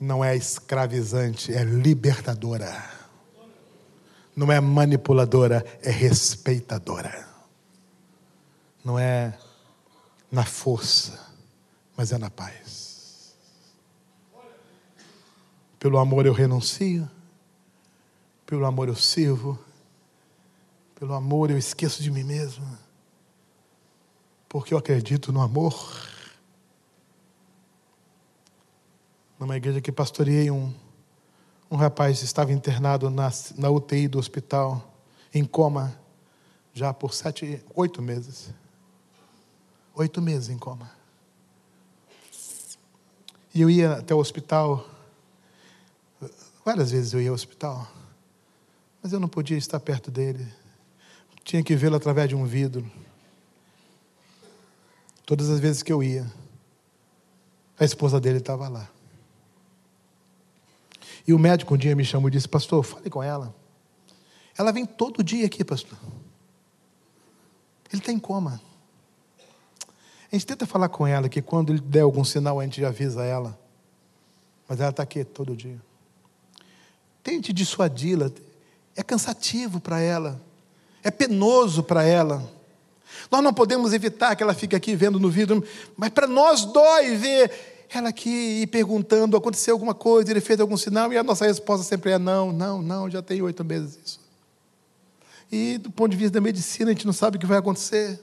não é escravizante, é libertadora não é manipuladora, é respeitadora. Não é na força, mas é na paz. Pelo amor eu renuncio, pelo amor eu sirvo, pelo amor eu esqueço de mim mesmo, porque eu acredito no amor. Numa igreja que pastoreei um um rapaz estava internado na, na UTI do hospital, em coma, já por sete, oito meses. Oito meses em coma. E eu ia até o hospital, várias vezes eu ia ao hospital, mas eu não podia estar perto dele. Tinha que vê-lo através de um vidro. Todas as vezes que eu ia, a esposa dele estava lá. E o médico um dia me chamou e disse: Pastor, fale com ela. Ela vem todo dia aqui, pastor. Ele está em coma. A gente tenta falar com ela que quando ele der algum sinal a gente avisa ela. Mas ela está aqui todo dia. Tente dissuadi-la. É cansativo para ela. É penoso para ela. Nós não podemos evitar que ela fique aqui vendo no vidro, mas para nós dói ver ela aqui perguntando: aconteceu alguma coisa, ele fez algum sinal, e a nossa resposta sempre é: não, não, não, já tem oito meses isso. E do ponto de vista da medicina, a gente não sabe o que vai acontecer.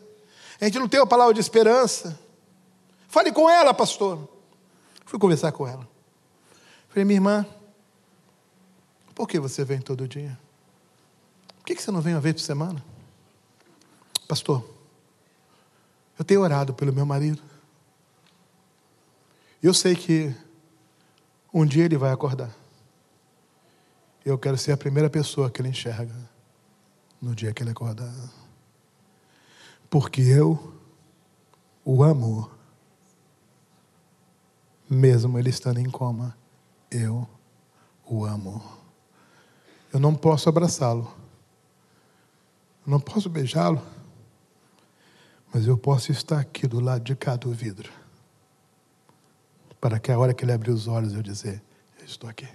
A gente não tem uma palavra de esperança. Fale com ela, pastor. Fui conversar com ela. Falei, minha irmã, por que você vem todo dia? Por que você não vem uma vez por semana? Pastor, eu tenho orado pelo meu marido. Eu sei que um dia ele vai acordar. Eu quero ser a primeira pessoa que ele enxerga no dia que ele acordar. Porque eu o amo. Mesmo ele estando em coma, eu o amo. Eu não posso abraçá-lo. Não posso beijá-lo. Mas eu posso estar aqui do lado de cá do vidro. Para que a hora que ele abrir os olhos eu dizer: Eu estou aqui.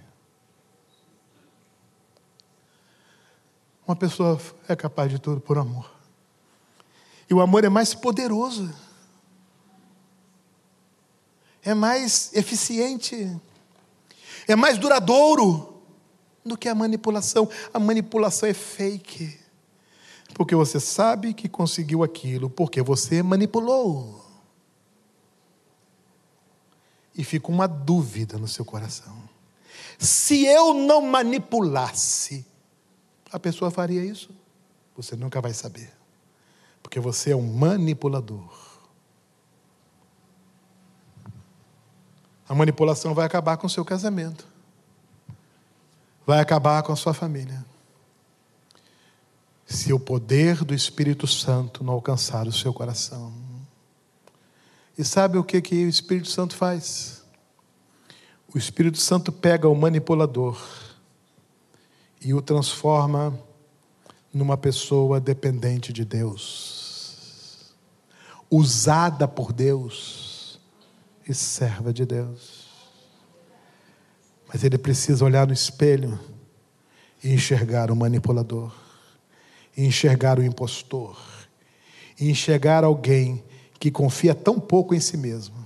Uma pessoa é capaz de tudo por amor. E o amor é mais poderoso, é mais eficiente, é mais duradouro do que a manipulação. A manipulação é fake, porque você sabe que conseguiu aquilo, porque você manipulou. E fica uma dúvida no seu coração. Se eu não manipulasse, a pessoa faria isso? Você nunca vai saber. Porque você é um manipulador. A manipulação vai acabar com o seu casamento. Vai acabar com a sua família. Se o poder do Espírito Santo não alcançar o seu coração. E sabe o que, que o Espírito Santo faz? O Espírito Santo pega o manipulador e o transforma numa pessoa dependente de Deus, usada por Deus e serva de Deus. Mas ele precisa olhar no espelho e enxergar o manipulador, enxergar o impostor, enxergar alguém que confia tão pouco em si mesmo,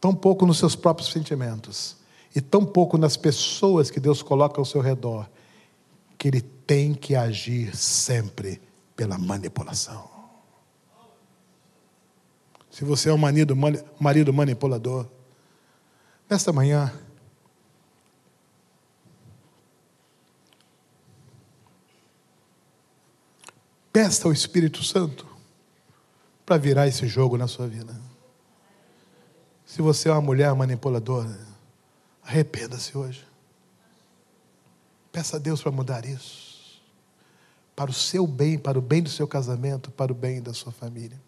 tão pouco nos seus próprios sentimentos e tão pouco nas pessoas que Deus coloca ao seu redor que ele tem que agir sempre pela manipulação. Se você é um marido, marido manipulador, nesta manhã, peça ao Espírito Santo para virar esse jogo na sua vida. Se você é uma mulher manipuladora, arrependa-se hoje. Peça a Deus para mudar isso. Para o seu bem, para o bem do seu casamento, para o bem da sua família.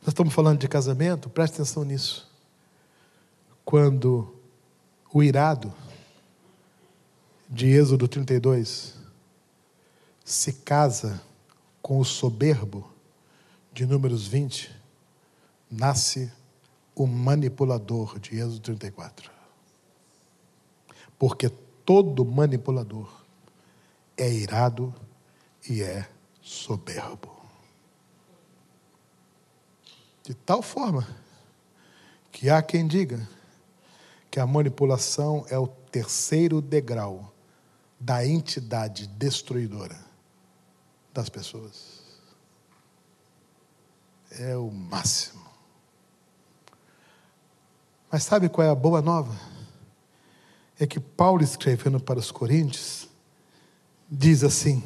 Nós estamos falando de casamento, preste atenção nisso. Quando o irado de Êxodo 32 se casa com o soberbo de Números 20, nasce o manipulador de Êxodo 34. Porque todo manipulador é irado e é soberbo. De tal forma que há quem diga que a manipulação é o terceiro degrau da entidade destruidora das pessoas. É o máximo. Mas sabe qual é a boa nova? é que Paulo, escrevendo para os Coríntios, diz assim: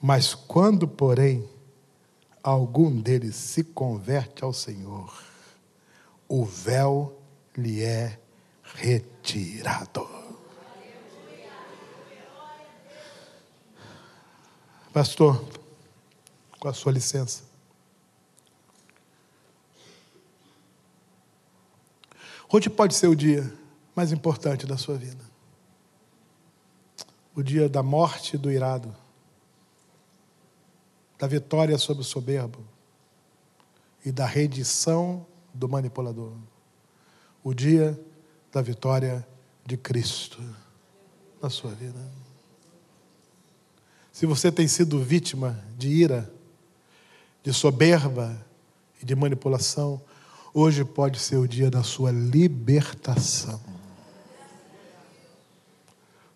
Mas quando, porém, algum deles se converte ao Senhor, o véu lhe é retirado. Pastor, com a sua licença. Hoje pode ser o dia mais importante da sua vida. O dia da morte do irado, da vitória sobre o soberbo e da redição do manipulador. O dia da vitória de Cristo na sua vida. Se você tem sido vítima de ira, de soberba e de manipulação, hoje pode ser o dia da sua libertação.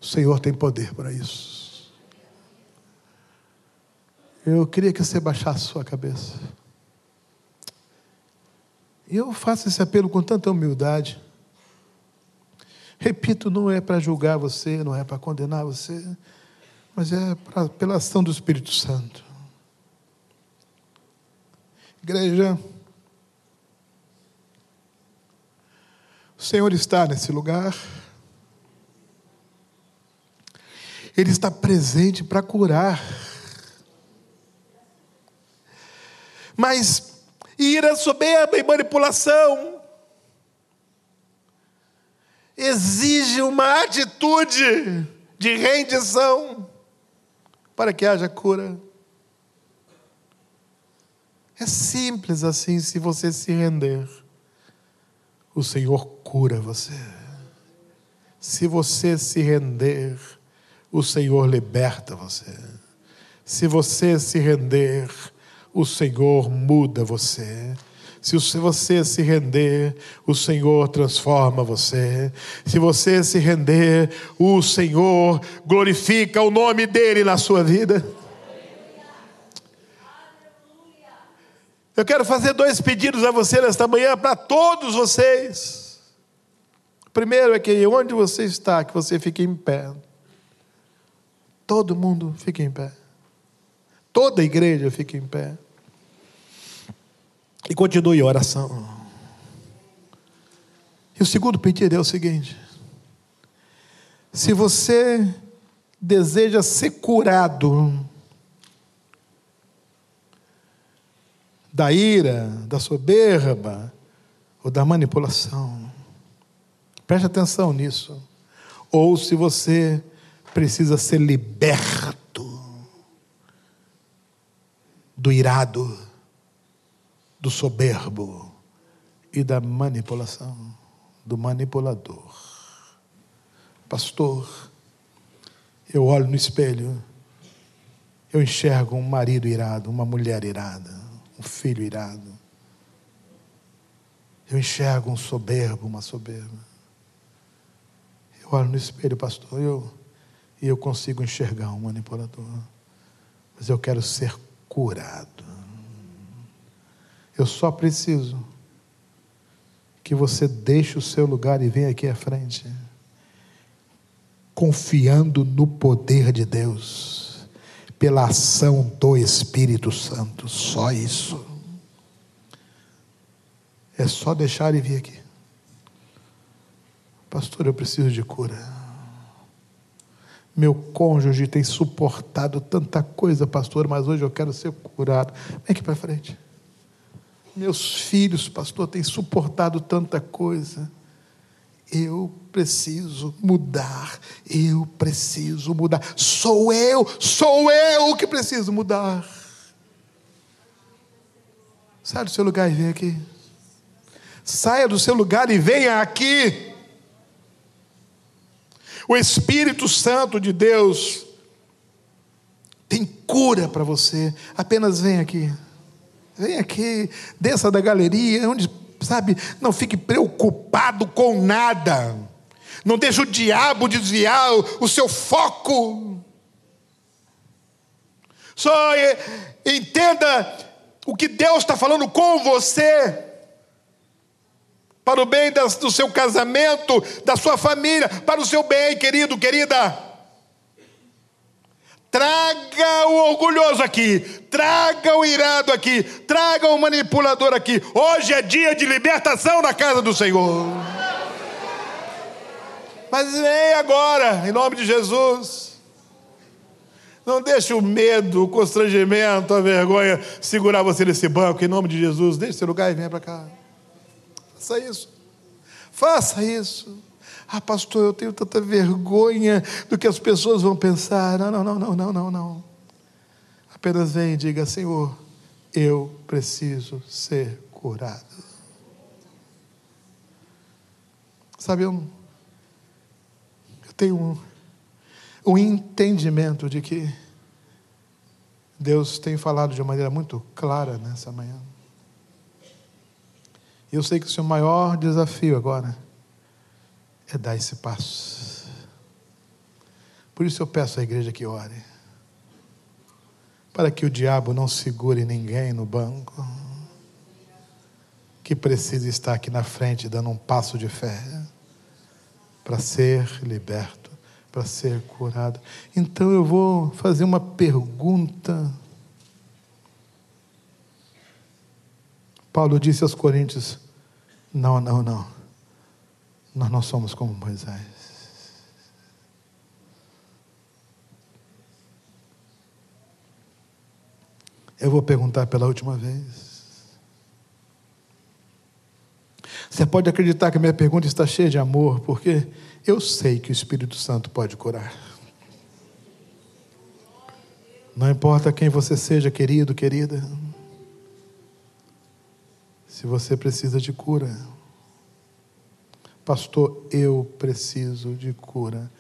O Senhor tem poder para isso. Eu queria que você baixasse sua cabeça. E eu faço esse apelo com tanta humildade. Repito, não é para julgar você, não é para condenar você, mas é pra, pela ação do Espírito Santo. Igreja, o Senhor está nesse lugar. Ele está presente para curar. Mas ira, soberba e manipulação exige uma atitude de rendição para que haja cura. É simples assim, se você se render, o Senhor cura você. Se você se render, o Senhor liberta você. Se você se render, o Senhor muda você. Se você se render, o Senhor transforma você. Se você se render, o Senhor glorifica o nome dEle na sua vida. Eu quero fazer dois pedidos a você nesta manhã, para todos vocês. Primeiro é que onde você está, que você fique em pé. Todo mundo fique em pé. Toda a igreja fique em pé. E continue a oração. E o segundo pedido é o seguinte: se você deseja ser curado da ira, da soberba ou da manipulação, preste atenção nisso. Ou se você precisa ser liberto do irado, do soberbo e da manipulação, do manipulador. Pastor, eu olho no espelho, eu enxergo um marido irado, uma mulher irada, um filho irado. Eu enxergo um soberbo, uma soberba. Eu olho no espelho, pastor, eu, e eu consigo enxergar um manipulador. Mas eu quero ser curado. Eu só preciso que você deixe o seu lugar e venha aqui à frente, confiando no poder de Deus, pela ação do Espírito Santo. Só isso. É só deixar ele vir aqui. Pastor, eu preciso de cura. Meu cônjuge tem suportado tanta coisa, pastor, mas hoje eu quero ser curado. Vem aqui para frente. Meus filhos, pastor, têm suportado tanta coisa. Eu preciso mudar. Eu preciso mudar. Sou eu, sou eu que preciso mudar. Saia do seu lugar e vem aqui. Saia do seu lugar e venha aqui. O Espírito Santo de Deus tem cura para você. Apenas vem aqui. Vem aqui, desça da galeria, onde, sabe, não fique preocupado com nada. Não deixe o diabo desviar o seu foco. Só entenda o que Deus está falando com você. Para o bem do seu casamento, da sua família, para o seu bem, querido, querida. Traga o orgulhoso aqui, traga o irado aqui, traga o manipulador aqui. Hoje é dia de libertação na casa do Senhor. Mas vem agora, em nome de Jesus. Não deixe o medo, o constrangimento, a vergonha segurar você nesse banco, em nome de Jesus. Deixe seu lugar e venha para cá. Faça isso. Faça isso. Ah, pastor, eu tenho tanta vergonha do que as pessoas vão pensar. Não, não, não, não, não, não, não. Apenas vem e diga, Senhor, eu preciso ser curado. Sabe, eu, tenho um, um entendimento de que Deus tem falado de uma maneira muito clara nessa manhã. E eu sei que o seu maior desafio agora é dar esse passo. Por isso eu peço à igreja que ore. Para que o diabo não segure ninguém no banco. Que precisa estar aqui na frente dando um passo de fé para ser liberto, para ser curado. Então eu vou fazer uma pergunta. Paulo disse aos Coríntios: Não, não, não. Nós não somos como Moisés. Eu vou perguntar pela última vez. Você pode acreditar que minha pergunta está cheia de amor, porque eu sei que o Espírito Santo pode curar. Não importa quem você seja, querido, querida. Se você precisa de cura, pastor, eu preciso de cura.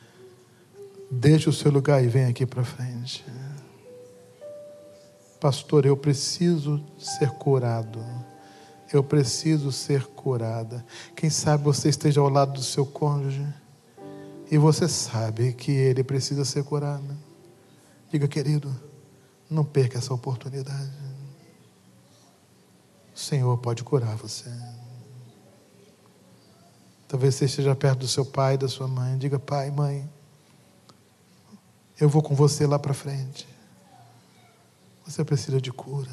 Deixe o seu lugar e vem aqui para frente. Pastor, eu preciso ser curado. Eu preciso ser curada. Quem sabe você esteja ao lado do seu cônjuge e você sabe que ele precisa ser curado. Diga, querido, não perca essa oportunidade. O Senhor pode curar você. Talvez você esteja perto do seu pai, da sua mãe. Diga, pai, mãe, eu vou com você lá para frente. Você precisa de cura.